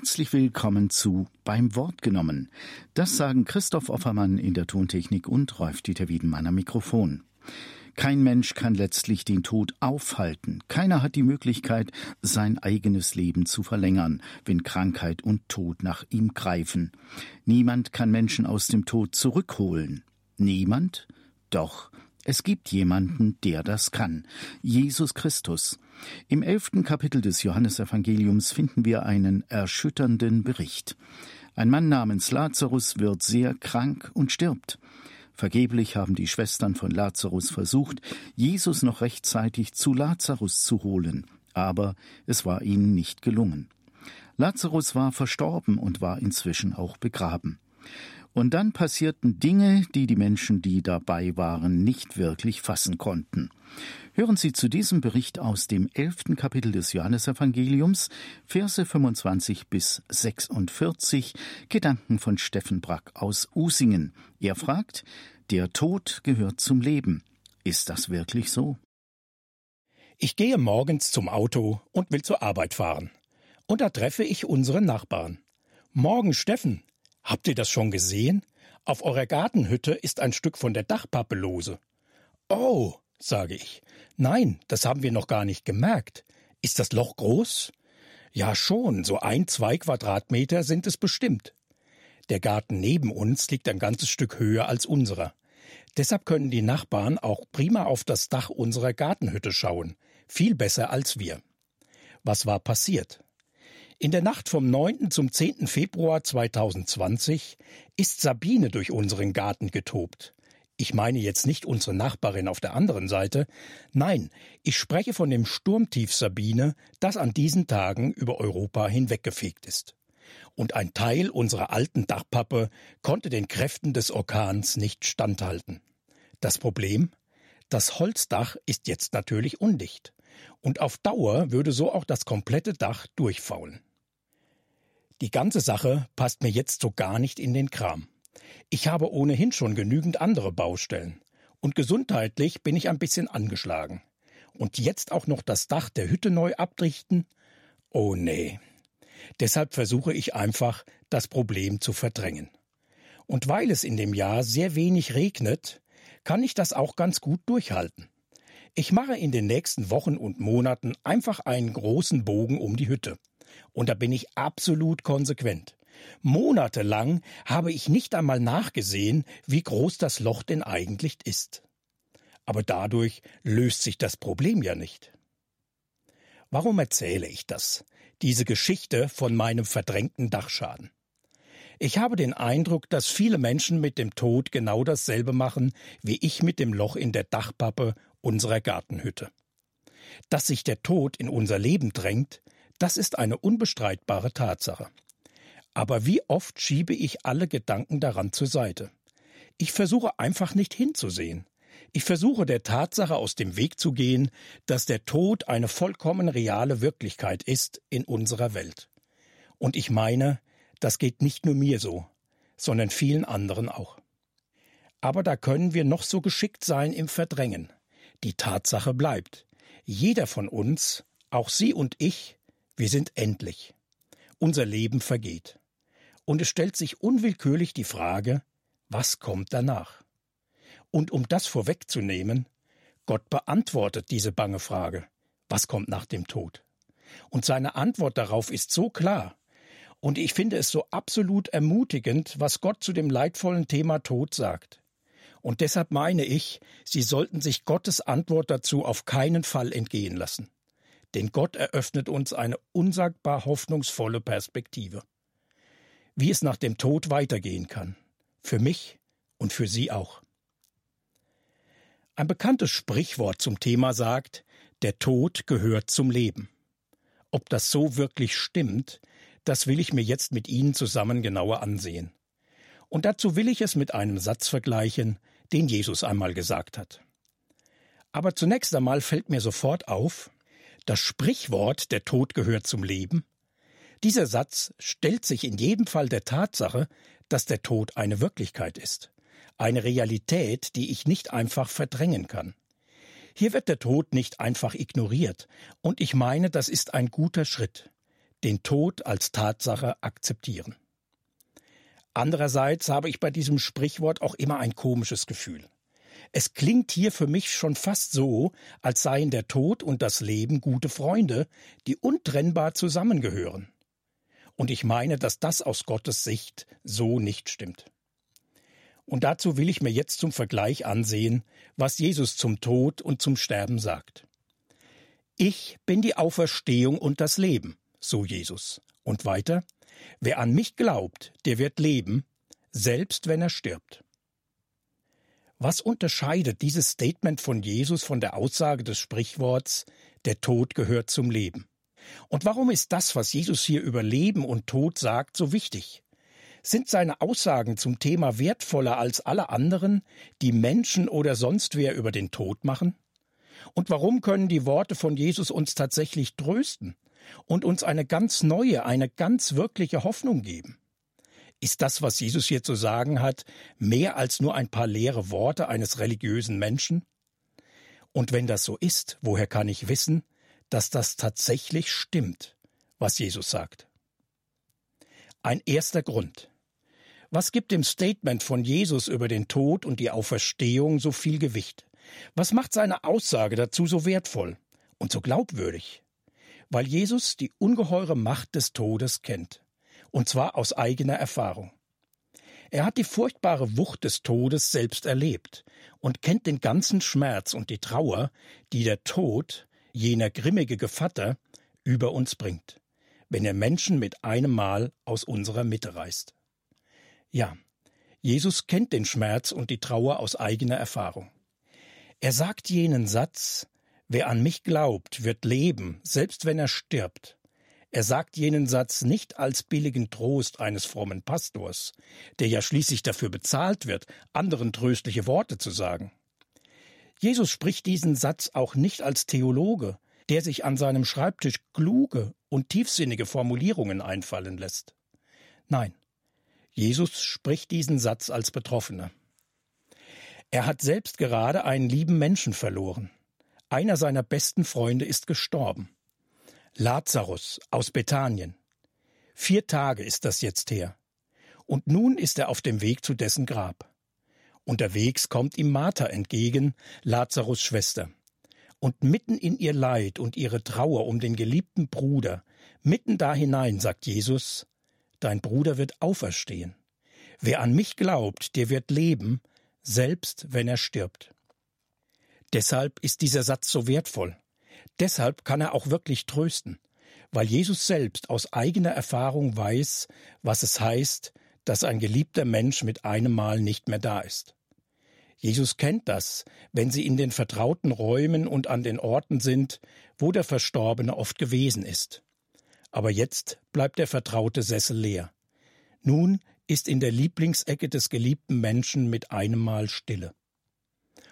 Herzlich willkommen zu Beim Wort genommen. Das sagen Christoph Offermann in der Tontechnik und Rolf-Dieter Wiedenmann am Mikrofon. Kein Mensch kann letztlich den Tod aufhalten. Keiner hat die Möglichkeit, sein eigenes Leben zu verlängern, wenn Krankheit und Tod nach ihm greifen. Niemand kann Menschen aus dem Tod zurückholen. Niemand? Doch, es gibt jemanden, der das kann. Jesus Christus. Im elften Kapitel des Johannesevangeliums finden wir einen erschütternden Bericht. Ein Mann namens Lazarus wird sehr krank und stirbt. Vergeblich haben die Schwestern von Lazarus versucht, Jesus noch rechtzeitig zu Lazarus zu holen, aber es war ihnen nicht gelungen. Lazarus war verstorben und war inzwischen auch begraben. Und dann passierten Dinge, die die Menschen, die dabei waren, nicht wirklich fassen konnten. Hören Sie zu diesem Bericht aus dem elften Kapitel des Johannesevangeliums, Verse 25 bis 46, Gedanken von Steffen Brack aus Usingen. Er fragt, der Tod gehört zum Leben. Ist das wirklich so? Ich gehe morgens zum Auto und will zur Arbeit fahren. Und da treffe ich unseren Nachbarn. Morgen, Steffen. Habt ihr das schon gesehen? Auf eurer Gartenhütte ist ein Stück von der Dachpappe lose. Oh, sage ich. Nein, das haben wir noch gar nicht gemerkt. Ist das Loch groß? Ja schon, so ein, zwei Quadratmeter sind es bestimmt. Der Garten neben uns liegt ein ganzes Stück höher als unserer. Deshalb können die Nachbarn auch prima auf das Dach unserer Gartenhütte schauen. Viel besser als wir. Was war passiert? In der Nacht vom 9. zum 10. Februar 2020 ist Sabine durch unseren Garten getobt. Ich meine jetzt nicht unsere Nachbarin auf der anderen Seite, nein, ich spreche von dem Sturmtief Sabine, das an diesen Tagen über Europa hinweggefegt ist. Und ein Teil unserer alten Dachpappe konnte den Kräften des Orkans nicht standhalten. Das Problem? Das Holzdach ist jetzt natürlich undicht. Und auf Dauer würde so auch das komplette Dach durchfaulen. Die ganze Sache passt mir jetzt so gar nicht in den Kram. Ich habe ohnehin schon genügend andere Baustellen. Und gesundheitlich bin ich ein bisschen angeschlagen. Und jetzt auch noch das Dach der Hütte neu abdichten? Oh nee. Deshalb versuche ich einfach, das Problem zu verdrängen. Und weil es in dem Jahr sehr wenig regnet, kann ich das auch ganz gut durchhalten. Ich mache in den nächsten Wochen und Monaten einfach einen großen Bogen um die Hütte. Und da bin ich absolut konsequent. Monatelang habe ich nicht einmal nachgesehen, wie groß das Loch denn eigentlich ist. Aber dadurch löst sich das Problem ja nicht. Warum erzähle ich das, diese Geschichte von meinem verdrängten Dachschaden? Ich habe den Eindruck, dass viele Menschen mit dem Tod genau dasselbe machen, wie ich mit dem Loch in der Dachpappe unserer Gartenhütte. Dass sich der Tod in unser Leben drängt, das ist eine unbestreitbare Tatsache. Aber wie oft schiebe ich alle Gedanken daran zur Seite? Ich versuche einfach nicht hinzusehen. Ich versuche der Tatsache aus dem Weg zu gehen, dass der Tod eine vollkommen reale Wirklichkeit ist in unserer Welt. Und ich meine, das geht nicht nur mir so, sondern vielen anderen auch. Aber da können wir noch so geschickt sein im Verdrängen. Die Tatsache bleibt. Jeder von uns, auch Sie und ich, wir sind endlich. Unser Leben vergeht. Und es stellt sich unwillkürlich die Frage, was kommt danach? Und um das vorwegzunehmen, Gott beantwortet diese bange Frage, was kommt nach dem Tod? Und seine Antwort darauf ist so klar. Und ich finde es so absolut ermutigend, was Gott zu dem leidvollen Thema Tod sagt. Und deshalb meine ich, Sie sollten sich Gottes Antwort dazu auf keinen Fall entgehen lassen denn Gott eröffnet uns eine unsagbar hoffnungsvolle Perspektive. Wie es nach dem Tod weitergehen kann. Für mich und für Sie auch. Ein bekanntes Sprichwort zum Thema sagt, der Tod gehört zum Leben. Ob das so wirklich stimmt, das will ich mir jetzt mit Ihnen zusammen genauer ansehen. Und dazu will ich es mit einem Satz vergleichen, den Jesus einmal gesagt hat. Aber zunächst einmal fällt mir sofort auf, das Sprichwort der Tod gehört zum Leben? Dieser Satz stellt sich in jedem Fall der Tatsache, dass der Tod eine Wirklichkeit ist, eine Realität, die ich nicht einfach verdrängen kann. Hier wird der Tod nicht einfach ignoriert, und ich meine, das ist ein guter Schritt. den Tod als Tatsache akzeptieren. Andererseits habe ich bei diesem Sprichwort auch immer ein komisches Gefühl. Es klingt hier für mich schon fast so, als seien der Tod und das Leben gute Freunde, die untrennbar zusammengehören. Und ich meine, dass das aus Gottes Sicht so nicht stimmt. Und dazu will ich mir jetzt zum Vergleich ansehen, was Jesus zum Tod und zum Sterben sagt. Ich bin die Auferstehung und das Leben, so Jesus. Und weiter, wer an mich glaubt, der wird leben, selbst wenn er stirbt. Was unterscheidet dieses Statement von Jesus von der Aussage des Sprichworts, der Tod gehört zum Leben? Und warum ist das, was Jesus hier über Leben und Tod sagt, so wichtig? Sind seine Aussagen zum Thema wertvoller als alle anderen, die Menschen oder sonst wer über den Tod machen? Und warum können die Worte von Jesus uns tatsächlich trösten und uns eine ganz neue, eine ganz wirkliche Hoffnung geben? Ist das, was Jesus hier zu sagen hat, mehr als nur ein paar leere Worte eines religiösen Menschen? Und wenn das so ist, woher kann ich wissen, dass das tatsächlich stimmt, was Jesus sagt. Ein erster Grund. Was gibt dem Statement von Jesus über den Tod und die Auferstehung so viel Gewicht? Was macht seine Aussage dazu so wertvoll und so glaubwürdig? Weil Jesus die ungeheure Macht des Todes kennt, und zwar aus eigener Erfahrung. Er hat die furchtbare Wucht des Todes selbst erlebt und kennt den ganzen Schmerz und die Trauer, die der Tod, jener grimmige Gevatter, über uns bringt, wenn er Menschen mit einem Mal aus unserer Mitte reißt. Ja, Jesus kennt den Schmerz und die Trauer aus eigener Erfahrung. Er sagt jenen Satz, wer an mich glaubt, wird leben, selbst wenn er stirbt. Er sagt jenen Satz nicht als billigen Trost eines frommen Pastors, der ja schließlich dafür bezahlt wird, anderen tröstliche Worte zu sagen. Jesus spricht diesen Satz auch nicht als Theologe, der sich an seinem Schreibtisch kluge und tiefsinnige Formulierungen einfallen lässt. Nein, Jesus spricht diesen Satz als Betroffener. Er hat selbst gerade einen lieben Menschen verloren. Einer seiner besten Freunde ist gestorben. Lazarus aus Bethanien. Vier Tage ist das jetzt her. Und nun ist er auf dem Weg zu dessen Grab. Unterwegs kommt ihm Martha entgegen, Lazarus Schwester. Und mitten in ihr Leid und ihre Trauer um den geliebten Bruder, mitten da hinein sagt Jesus, Dein Bruder wird auferstehen. Wer an mich glaubt, der wird leben, selbst wenn er stirbt. Deshalb ist dieser Satz so wertvoll. Deshalb kann er auch wirklich trösten, weil Jesus selbst aus eigener Erfahrung weiß, was es heißt, dass ein geliebter Mensch mit einem Mal nicht mehr da ist. Jesus kennt das, wenn sie in den vertrauten Räumen und an den Orten sind, wo der Verstorbene oft gewesen ist. Aber jetzt bleibt der vertraute Sessel leer. Nun ist in der Lieblingsecke des geliebten Menschen mit einem Mal Stille.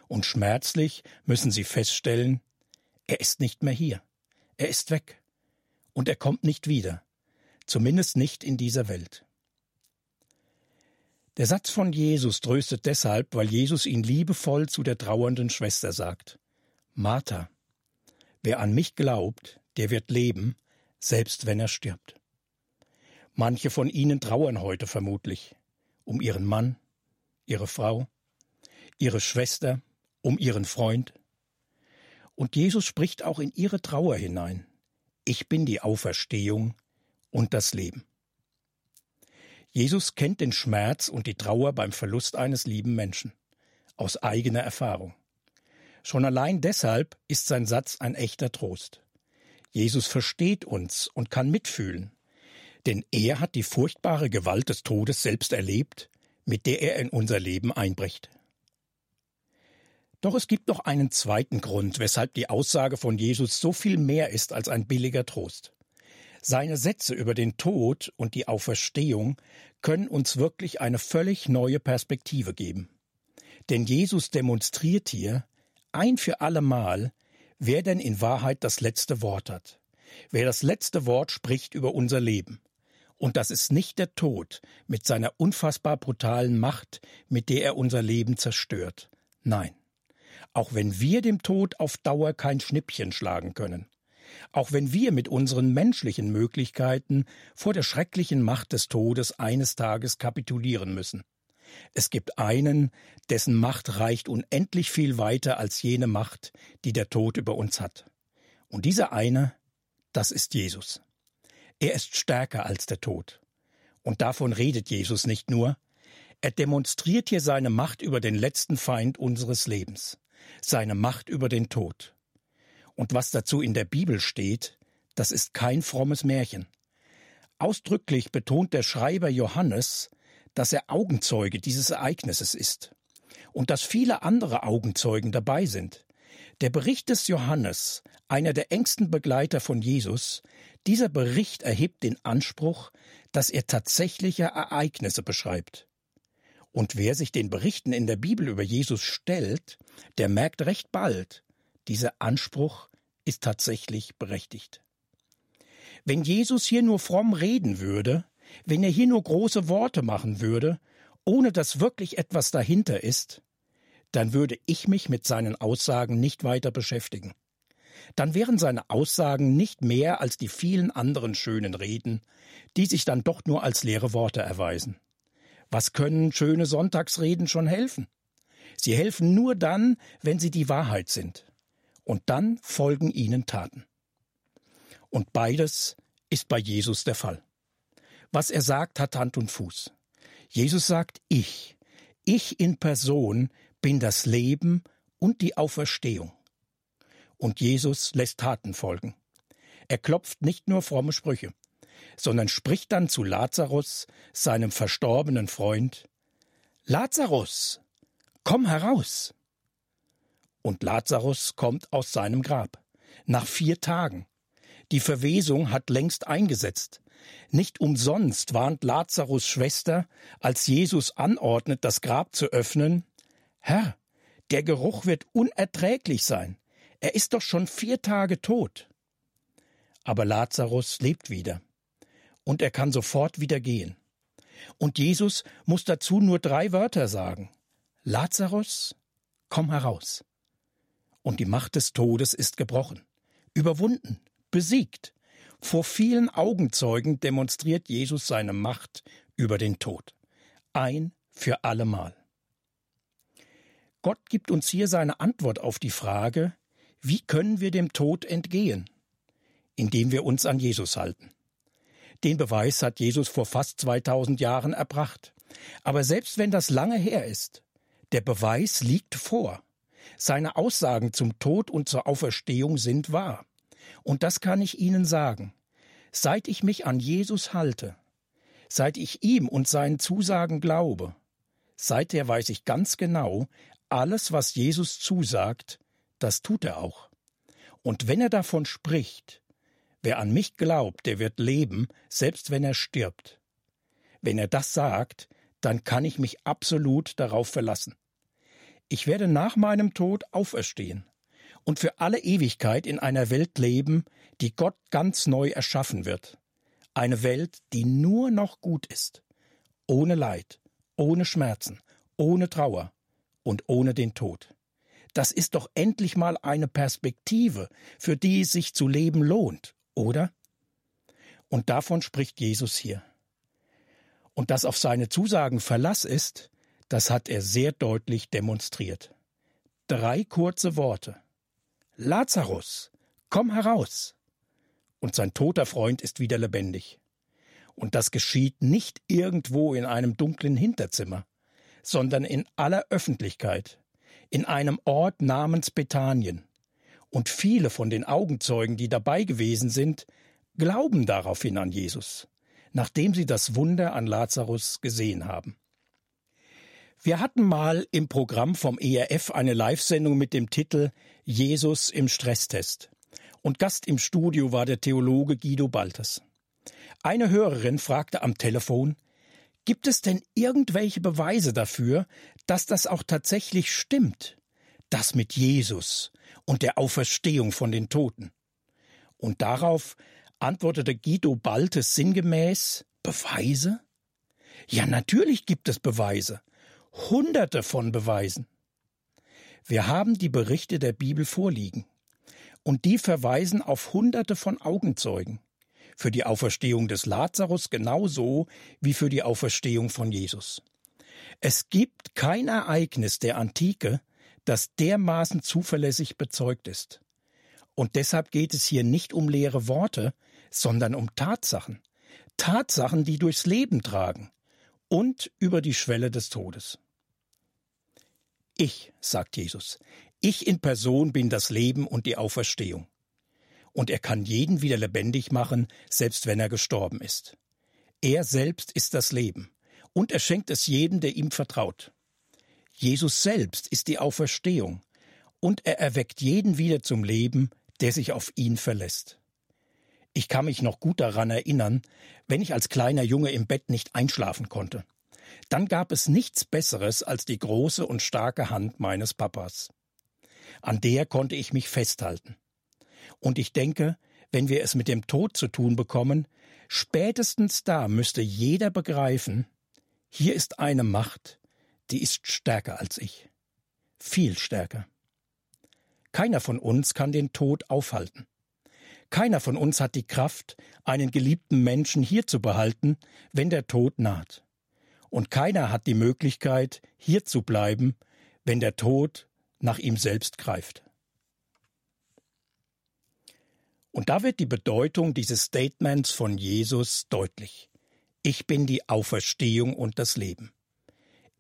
Und schmerzlich müssen sie feststellen, er ist nicht mehr hier. Er ist weg. Und er kommt nicht wieder. Zumindest nicht in dieser Welt. Der Satz von Jesus tröstet deshalb, weil Jesus ihn liebevoll zu der trauernden Schwester sagt. Martha, wer an mich glaubt, der wird leben, selbst wenn er stirbt. Manche von ihnen trauern heute vermutlich um ihren Mann, ihre Frau, ihre Schwester, um ihren Freund. Und Jesus spricht auch in ihre Trauer hinein. Ich bin die Auferstehung und das Leben. Jesus kennt den Schmerz und die Trauer beim Verlust eines lieben Menschen, aus eigener Erfahrung. Schon allein deshalb ist sein Satz ein echter Trost. Jesus versteht uns und kann mitfühlen, denn er hat die furchtbare Gewalt des Todes selbst erlebt, mit der er in unser Leben einbricht. Doch es gibt noch einen zweiten Grund, weshalb die Aussage von Jesus so viel mehr ist als ein billiger Trost. Seine Sätze über den Tod und die Auferstehung können uns wirklich eine völlig neue Perspektive geben. Denn Jesus demonstriert hier ein für allemal, wer denn in Wahrheit das letzte Wort hat, wer das letzte Wort spricht über unser Leben. Und das ist nicht der Tod mit seiner unfassbar brutalen Macht, mit der er unser Leben zerstört. Nein. Auch wenn wir dem Tod auf Dauer kein Schnippchen schlagen können, auch wenn wir mit unseren menschlichen Möglichkeiten vor der schrecklichen Macht des Todes eines Tages kapitulieren müssen. Es gibt einen, dessen Macht reicht unendlich viel weiter als jene Macht, die der Tod über uns hat. Und dieser eine, das ist Jesus. Er ist stärker als der Tod. Und davon redet Jesus nicht nur, er demonstriert hier seine Macht über den letzten Feind unseres Lebens, seine Macht über den Tod. Und was dazu in der Bibel steht, das ist kein frommes Märchen. Ausdrücklich betont der Schreiber Johannes, dass er Augenzeuge dieses Ereignisses ist und dass viele andere Augenzeugen dabei sind. Der Bericht des Johannes, einer der engsten Begleiter von Jesus, dieser Bericht erhebt den Anspruch, dass er tatsächliche Ereignisse beschreibt. Und wer sich den Berichten in der Bibel über Jesus stellt, der merkt recht bald, dieser Anspruch ist tatsächlich berechtigt. Wenn Jesus hier nur fromm reden würde, wenn er hier nur große Worte machen würde, ohne dass wirklich etwas dahinter ist, dann würde ich mich mit seinen Aussagen nicht weiter beschäftigen. Dann wären seine Aussagen nicht mehr als die vielen anderen schönen Reden, die sich dann doch nur als leere Worte erweisen. Was können schöne Sonntagsreden schon helfen? Sie helfen nur dann, wenn sie die Wahrheit sind. Und dann folgen ihnen Taten. Und beides ist bei Jesus der Fall. Was er sagt, hat Hand und Fuß. Jesus sagt ich. Ich in Person bin das Leben und die Auferstehung. Und Jesus lässt Taten folgen. Er klopft nicht nur fromme Sprüche, sondern spricht dann zu Lazarus, seinem verstorbenen Freund Lazarus, komm heraus. Und Lazarus kommt aus seinem Grab. Nach vier Tagen. Die Verwesung hat längst eingesetzt. Nicht umsonst warnt Lazarus Schwester, als Jesus anordnet, das Grab zu öffnen, Herr, der Geruch wird unerträglich sein. Er ist doch schon vier Tage tot. Aber Lazarus lebt wieder. Und er kann sofort wieder gehen. Und Jesus muss dazu nur drei Wörter sagen. Lazarus, komm heraus. Und die Macht des Todes ist gebrochen, überwunden, besiegt. Vor vielen Augenzeugen demonstriert Jesus seine Macht über den Tod. Ein für allemal. Gott gibt uns hier seine Antwort auf die Frage, wie können wir dem Tod entgehen? Indem wir uns an Jesus halten. Den Beweis hat Jesus vor fast 2000 Jahren erbracht. Aber selbst wenn das lange her ist, der Beweis liegt vor. Seine Aussagen zum Tod und zur Auferstehung sind wahr. Und das kann ich Ihnen sagen. Seit ich mich an Jesus halte, seit ich ihm und seinen Zusagen glaube, seither weiß ich ganz genau, alles, was Jesus zusagt, das tut er auch. Und wenn er davon spricht, wer an mich glaubt, der wird leben, selbst wenn er stirbt. Wenn er das sagt, dann kann ich mich absolut darauf verlassen. Ich werde nach meinem Tod auferstehen und für alle Ewigkeit in einer Welt leben, die Gott ganz neu erschaffen wird. Eine Welt, die nur noch gut ist, ohne Leid, ohne Schmerzen, ohne Trauer und ohne den Tod. Das ist doch endlich mal eine Perspektive, für die es sich zu leben lohnt, oder? Und davon spricht Jesus hier. Und dass auf seine Zusagen Verlass ist, das hat er sehr deutlich demonstriert. Drei kurze Worte. Lazarus, komm heraus! Und sein toter Freund ist wieder lebendig. Und das geschieht nicht irgendwo in einem dunklen Hinterzimmer, sondern in aller Öffentlichkeit, in einem Ort namens Bethanien. Und viele von den Augenzeugen, die dabei gewesen sind, glauben daraufhin an Jesus, nachdem sie das Wunder an Lazarus gesehen haben. Wir hatten mal im Programm vom ERF eine Live-Sendung mit dem Titel Jesus im Stresstest. Und Gast im Studio war der Theologe Guido Baltes. Eine Hörerin fragte am Telefon, gibt es denn irgendwelche Beweise dafür, dass das auch tatsächlich stimmt? Das mit Jesus und der Auferstehung von den Toten. Und darauf antwortete Guido Baltes sinngemäß Beweise? Ja, natürlich gibt es Beweise. Hunderte von Beweisen. Wir haben die Berichte der Bibel vorliegen. Und die verweisen auf Hunderte von Augenzeugen. Für die Auferstehung des Lazarus genauso wie für die Auferstehung von Jesus. Es gibt kein Ereignis der Antike, das dermaßen zuverlässig bezeugt ist. Und deshalb geht es hier nicht um leere Worte, sondern um Tatsachen. Tatsachen, die durchs Leben tragen und über die Schwelle des Todes. Ich, sagt Jesus, ich in Person bin das Leben und die Auferstehung. Und er kann jeden wieder lebendig machen, selbst wenn er gestorben ist. Er selbst ist das Leben. Und er schenkt es jedem, der ihm vertraut. Jesus selbst ist die Auferstehung. Und er erweckt jeden wieder zum Leben, der sich auf ihn verlässt. Ich kann mich noch gut daran erinnern, wenn ich als kleiner Junge im Bett nicht einschlafen konnte. Dann gab es nichts Besseres als die große und starke Hand meines Papas. An der konnte ich mich festhalten. Und ich denke, wenn wir es mit dem Tod zu tun bekommen, spätestens da müsste jeder begreifen, hier ist eine Macht, die ist stärker als ich. Viel stärker. Keiner von uns kann den Tod aufhalten. Keiner von uns hat die Kraft, einen geliebten Menschen hier zu behalten, wenn der Tod naht. Und keiner hat die Möglichkeit, hier zu bleiben, wenn der Tod nach ihm selbst greift. Und da wird die Bedeutung dieses Statements von Jesus deutlich. Ich bin die Auferstehung und das Leben.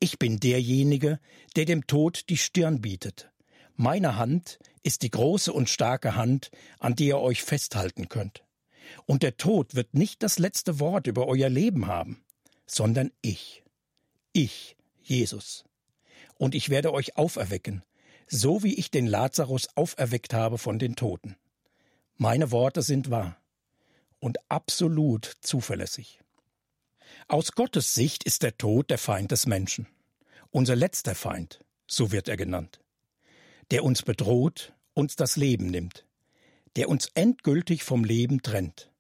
Ich bin derjenige, der dem Tod die Stirn bietet. Meine Hand ist die große und starke Hand, an der ihr euch festhalten könnt. Und der Tod wird nicht das letzte Wort über euer Leben haben, sondern ich. Ich, Jesus. Und ich werde euch auferwecken, so wie ich den Lazarus auferweckt habe von den Toten. Meine Worte sind wahr und absolut zuverlässig. Aus Gottes Sicht ist der Tod der Feind des Menschen, unser letzter Feind, so wird er genannt, der uns bedroht, uns das Leben nimmt, der uns endgültig vom Leben trennt,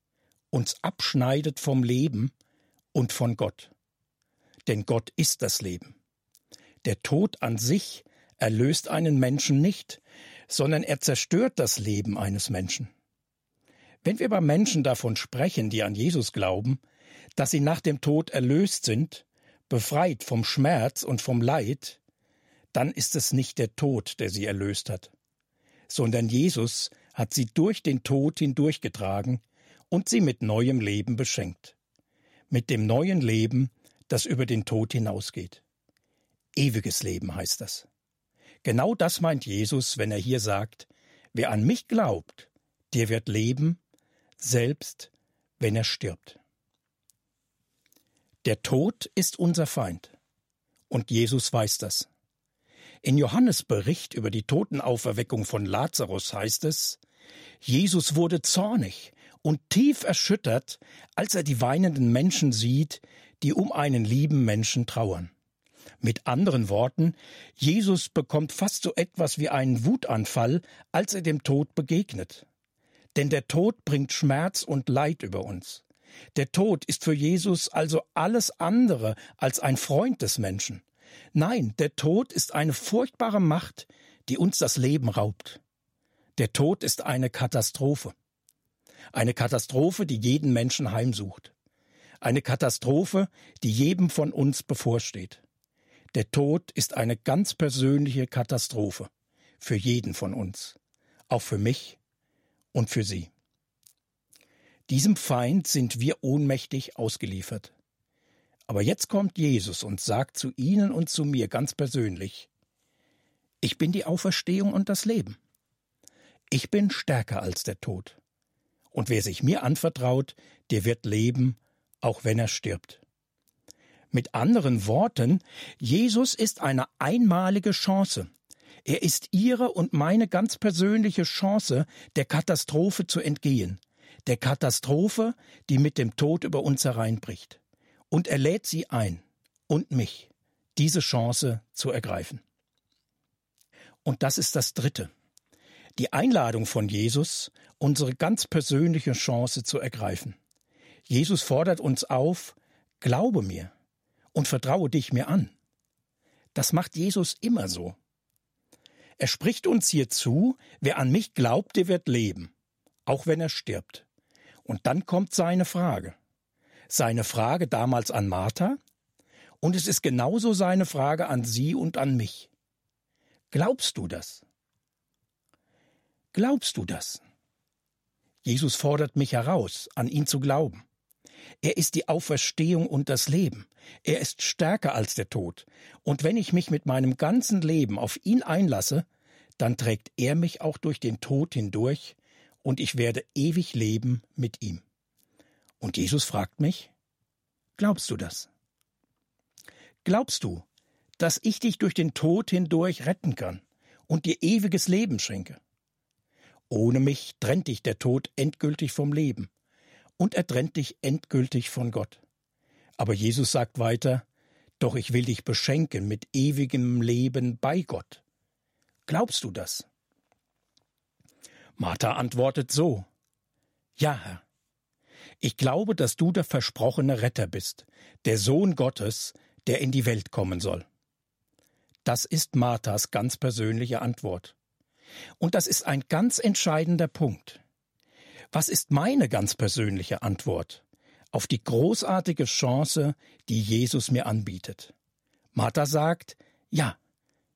uns abschneidet vom Leben und von Gott. Denn Gott ist das Leben. Der Tod an sich erlöst einen Menschen nicht, sondern er zerstört das Leben eines Menschen. Wenn wir bei Menschen davon sprechen, die an Jesus glauben, dass sie nach dem Tod erlöst sind, befreit vom Schmerz und vom Leid, dann ist es nicht der Tod, der sie erlöst hat, sondern Jesus hat sie durch den Tod hindurchgetragen und sie mit neuem Leben beschenkt. Mit dem neuen Leben, das über den Tod hinausgeht. Ewiges Leben heißt das. Genau das meint Jesus, wenn er hier sagt, wer an mich glaubt, der wird leben, selbst wenn er stirbt. Der Tod ist unser Feind. Und Jesus weiß das. In Johannes Bericht über die Totenauferweckung von Lazarus heißt es, Jesus wurde zornig und tief erschüttert, als er die weinenden Menschen sieht, die um einen lieben Menschen trauern. Mit anderen Worten, Jesus bekommt fast so etwas wie einen Wutanfall, als er dem Tod begegnet. Denn der Tod bringt Schmerz und Leid über uns. Der Tod ist für Jesus also alles andere als ein Freund des Menschen. Nein, der Tod ist eine furchtbare Macht, die uns das Leben raubt. Der Tod ist eine Katastrophe. Eine Katastrophe, die jeden Menschen heimsucht. Eine Katastrophe, die jedem von uns bevorsteht. Der Tod ist eine ganz persönliche Katastrophe für jeden von uns, auch für mich und für Sie. Diesem Feind sind wir ohnmächtig ausgeliefert. Aber jetzt kommt Jesus und sagt zu Ihnen und zu mir ganz persönlich, ich bin die Auferstehung und das Leben. Ich bin stärker als der Tod. Und wer sich mir anvertraut, der wird leben, auch wenn er stirbt. Mit anderen Worten, Jesus ist eine einmalige Chance. Er ist Ihre und meine ganz persönliche Chance, der Katastrophe zu entgehen, der Katastrophe, die mit dem Tod über uns hereinbricht. Und er lädt Sie ein und mich, diese Chance zu ergreifen. Und das ist das Dritte. Die Einladung von Jesus, unsere ganz persönliche Chance zu ergreifen. Jesus fordert uns auf, glaube mir und vertraue dich mir an. Das macht Jesus immer so. Er spricht uns hier zu, wer an mich glaubt, der wird leben, auch wenn er stirbt. Und dann kommt seine Frage. Seine Frage damals an Martha, und es ist genauso seine Frage an Sie und an mich. Glaubst du das? Glaubst du das? Jesus fordert mich heraus, an ihn zu glauben. Er ist die Auferstehung und das Leben. Er ist stärker als der Tod. Und wenn ich mich mit meinem ganzen Leben auf ihn einlasse, dann trägt er mich auch durch den Tod hindurch, und ich werde ewig leben mit ihm. Und Jesus fragt mich, glaubst du das? Glaubst du, dass ich dich durch den Tod hindurch retten kann und dir ewiges Leben schenke? Ohne mich trennt dich der Tod endgültig vom Leben und er trennt dich endgültig von Gott. Aber Jesus sagt weiter, doch ich will dich beschenken mit ewigem Leben bei Gott. Glaubst du das? Martha antwortet so, Ja, Herr. Ich glaube, dass du der versprochene Retter bist, der Sohn Gottes, der in die Welt kommen soll. Das ist Marthas ganz persönliche Antwort. Und das ist ein ganz entscheidender Punkt. Was ist meine ganz persönliche Antwort auf die großartige Chance, die Jesus mir anbietet? Martha sagt, ja,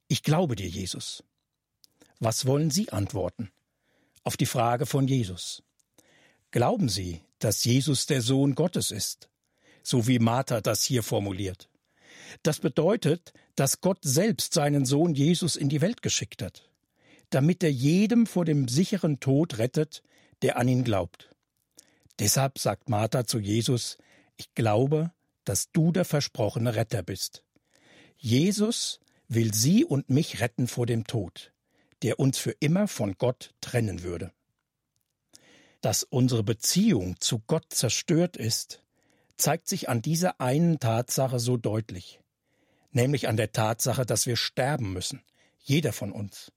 ich glaube dir, Jesus. Was wollen Sie antworten? Auf die Frage von Jesus. Glauben Sie, dass Jesus der Sohn Gottes ist? So wie Martha das hier formuliert. Das bedeutet, dass Gott selbst seinen Sohn Jesus in die Welt geschickt hat, damit er jedem vor dem sicheren Tod rettet, der an ihn glaubt. Deshalb sagt Martha zu Jesus, ich glaube, dass du der versprochene Retter bist. Jesus will sie und mich retten vor dem Tod, der uns für immer von Gott trennen würde. Dass unsere Beziehung zu Gott zerstört ist, zeigt sich an dieser einen Tatsache so deutlich nämlich an der Tatsache, dass wir sterben müssen, jeder von uns.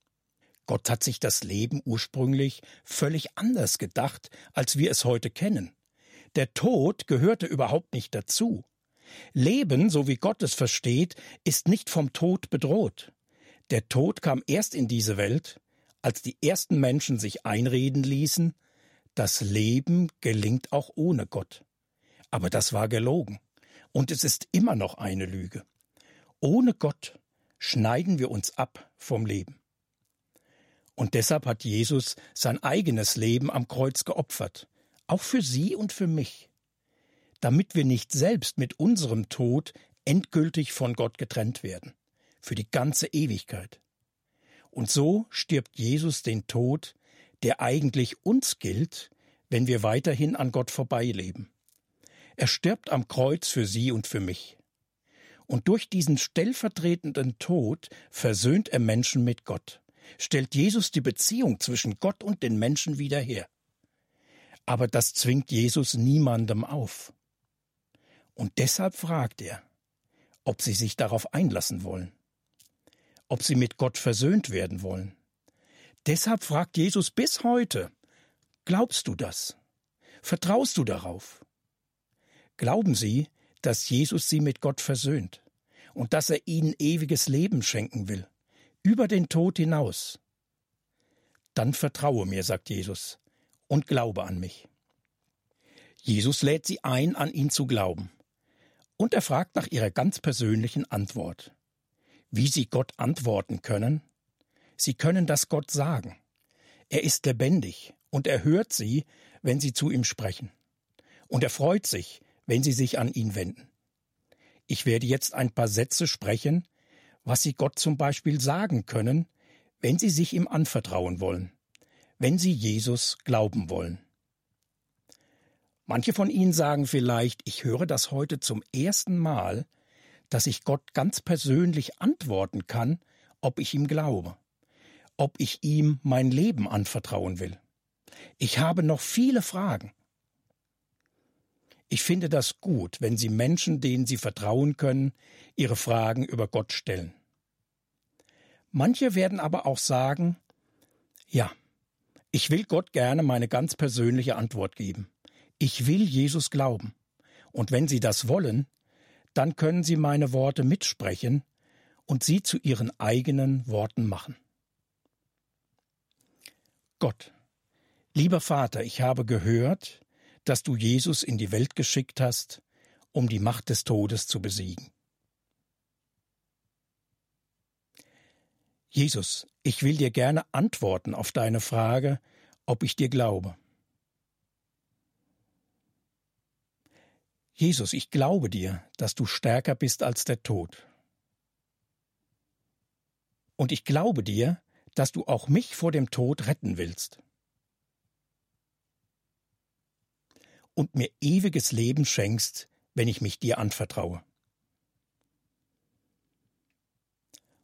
Gott hat sich das Leben ursprünglich völlig anders gedacht, als wir es heute kennen. Der Tod gehörte überhaupt nicht dazu. Leben, so wie Gott es versteht, ist nicht vom Tod bedroht. Der Tod kam erst in diese Welt, als die ersten Menschen sich einreden ließen, das Leben gelingt auch ohne Gott. Aber das war gelogen. Und es ist immer noch eine Lüge. Ohne Gott schneiden wir uns ab vom Leben. Und deshalb hat Jesus sein eigenes Leben am Kreuz geopfert, auch für Sie und für mich, damit wir nicht selbst mit unserem Tod endgültig von Gott getrennt werden, für die ganze Ewigkeit. Und so stirbt Jesus den Tod, der eigentlich uns gilt, wenn wir weiterhin an Gott vorbeileben. Er stirbt am Kreuz für Sie und für mich. Und durch diesen stellvertretenden Tod versöhnt er Menschen mit Gott, stellt Jesus die Beziehung zwischen Gott und den Menschen wieder her. Aber das zwingt Jesus niemandem auf. Und deshalb fragt er, ob sie sich darauf einlassen wollen, ob sie mit Gott versöhnt werden wollen. Deshalb fragt Jesus bis heute, glaubst du das? Vertraust du darauf? Glauben Sie, dass Jesus sie mit Gott versöhnt und dass er ihnen ewiges Leben schenken will, über den Tod hinaus. Dann vertraue mir, sagt Jesus, und glaube an mich. Jesus lädt sie ein, an ihn zu glauben. Und er fragt nach ihrer ganz persönlichen Antwort. Wie sie Gott antworten können? Sie können das Gott sagen. Er ist lebendig und er hört sie, wenn sie zu ihm sprechen. Und er freut sich, wenn Sie sich an ihn wenden. Ich werde jetzt ein paar Sätze sprechen, was Sie Gott zum Beispiel sagen können, wenn Sie sich ihm anvertrauen wollen, wenn Sie Jesus glauben wollen. Manche von Ihnen sagen vielleicht, ich höre das heute zum ersten Mal, dass ich Gott ganz persönlich antworten kann, ob ich ihm glaube, ob ich ihm mein Leben anvertrauen will. Ich habe noch viele Fragen. Ich finde das gut, wenn Sie Menschen, denen Sie vertrauen können, ihre Fragen über Gott stellen. Manche werden aber auch sagen, ja, ich will Gott gerne meine ganz persönliche Antwort geben. Ich will Jesus glauben. Und wenn Sie das wollen, dann können Sie meine Worte mitsprechen und sie zu Ihren eigenen Worten machen. Gott. Lieber Vater, ich habe gehört, dass du Jesus in die Welt geschickt hast, um die Macht des Todes zu besiegen. Jesus, ich will dir gerne antworten auf deine Frage, ob ich dir glaube. Jesus, ich glaube dir, dass du stärker bist als der Tod. Und ich glaube dir, dass du auch mich vor dem Tod retten willst. Und mir ewiges Leben schenkst, wenn ich mich dir anvertraue.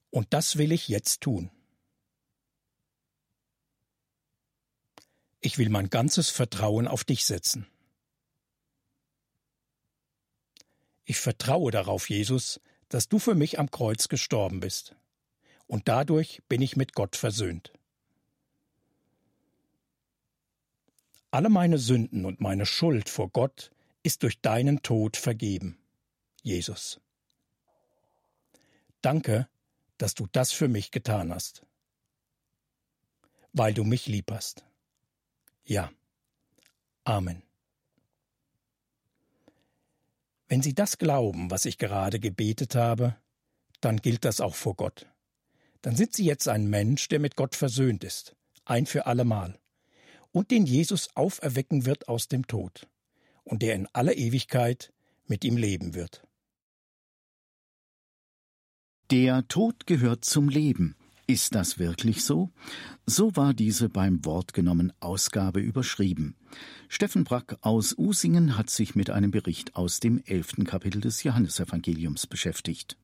Und das will ich jetzt tun. Ich will mein ganzes Vertrauen auf dich setzen. Ich vertraue darauf, Jesus, dass du für mich am Kreuz gestorben bist. Und dadurch bin ich mit Gott versöhnt. Alle meine Sünden und meine Schuld vor Gott ist durch deinen Tod vergeben, Jesus. Danke, dass du das für mich getan hast, weil du mich lieb hast. Ja. Amen. Wenn Sie das glauben, was ich gerade gebetet habe, dann gilt das auch vor Gott. Dann sind Sie jetzt ein Mensch, der mit Gott versöhnt ist, ein für allemal, und den Jesus auferwecken wird aus dem Tod, und der in aller Ewigkeit mit ihm leben wird. Der Tod gehört zum Leben. Ist das wirklich so? So war diese beim Wort genommen Ausgabe überschrieben. Steffen Brack aus Usingen hat sich mit einem Bericht aus dem elften Kapitel des Johannesevangeliums beschäftigt.